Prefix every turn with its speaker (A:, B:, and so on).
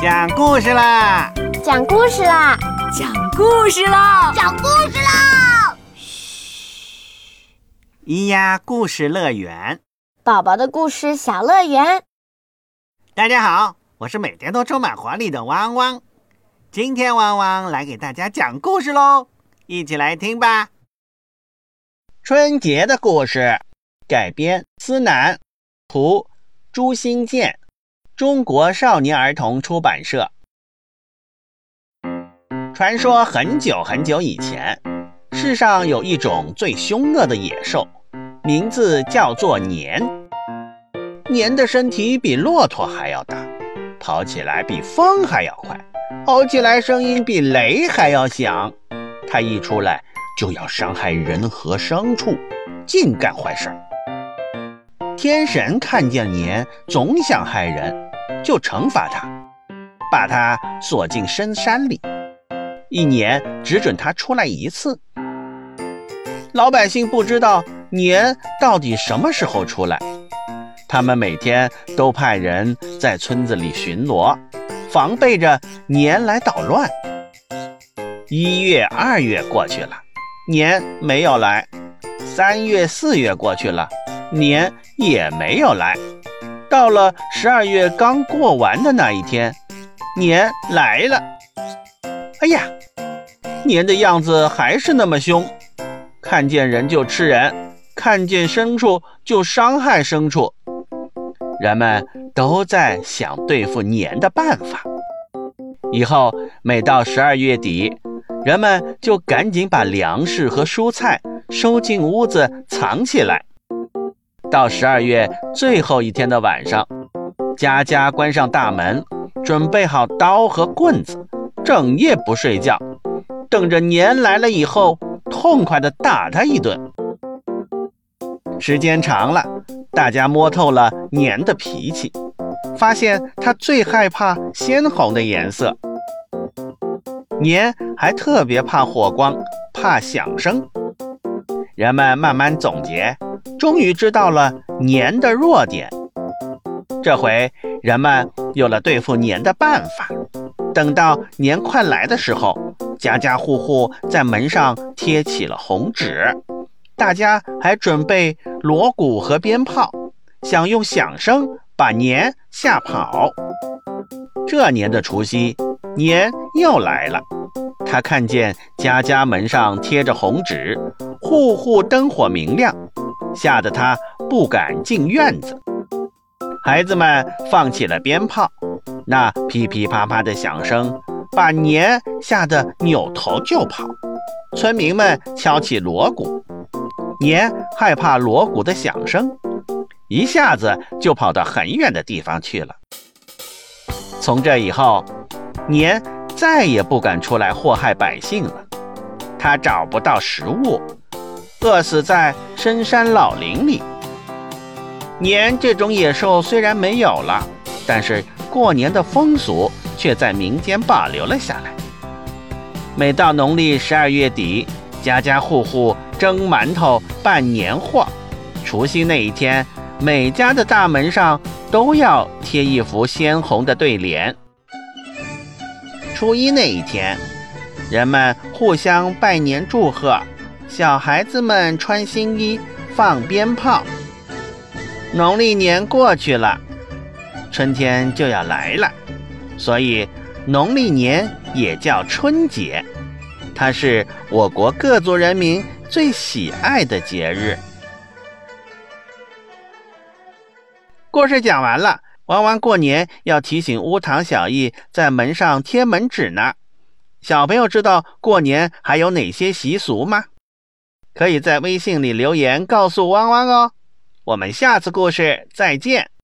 A: 讲故事啦！
B: 讲故事啦！
C: 讲故事啦！
B: 讲故事啦！
A: 嘘，咿呀故事乐园，
B: 宝宝的故事小乐园。
A: 大家好，我是每天都充满活力的汪汪。今天汪汪来给大家讲故事喽，一起来听吧。春节的故事改编，思南，图，朱新建。中国少年儿童出版社。传说很久很久以前，世上有一种最凶恶的野兽，名字叫做年。年的身体比骆驼还要大，跑起来比风还要快，吼起来声音比雷还要响。它一出来就要伤害人和牲畜，尽干坏事。天神看见年总想害人。就惩罚他，把他锁进深山里，一年只准他出来一次。老百姓不知道年到底什么时候出来，他们每天都派人在村子里巡逻，防备着年来捣乱。一月、二月过去了，年没有来；三月、四月过去了，年也没有来。到了十二月刚过完的那一天，年来了。哎呀，年的样子还是那么凶，看见人就吃人，看见牲畜就伤害牲畜。人们都在想对付年的办法。以后每到十二月底，人们就赶紧把粮食和蔬菜收进屋子藏起来。到十二月最后一天的晚上，家家关上大门，准备好刀和棍子，整夜不睡觉，等着年来了以后，痛快地打他一顿。时间长了，大家摸透了年的脾气，发现他最害怕鲜红的颜色。年还特别怕火光，怕响声。人们慢慢总结。终于知道了年的弱点，这回人们有了对付年的办法。等到年快来的时候，家家户户在门上贴起了红纸，大家还准备锣鼓和鞭炮，想用响声把年吓跑。这年的除夕，年又来了，他看见家家门上贴着红纸，户户灯火明亮。吓得他不敢进院子，孩子们放起了鞭炮，那噼噼啪啪的响声把年吓得扭头就跑。村民们敲起锣鼓，年害怕锣鼓的响声，一下子就跑到很远的地方去了。从这以后，年再也不敢出来祸害百姓了，他找不到食物。饿死在深山老林里。年这种野兽虽然没有了，但是过年的风俗却在民间保留了下来。每到农历十二月底，家家户户蒸馒头办年货。除夕那一天，每家的大门上都要贴一幅鲜红的对联。初一那一天，人们互相拜年祝贺。小孩子们穿新衣，放鞭炮。农历年过去了，春天就要来了，所以农历年也叫春节。它是我国各族人民最喜爱的节日。故事讲完了，弯弯过年要提醒乌堂小艺在门上贴门纸呢。小朋友知道过年还有哪些习俗吗？可以在微信里留言告诉汪汪哦，我们下次故事再见。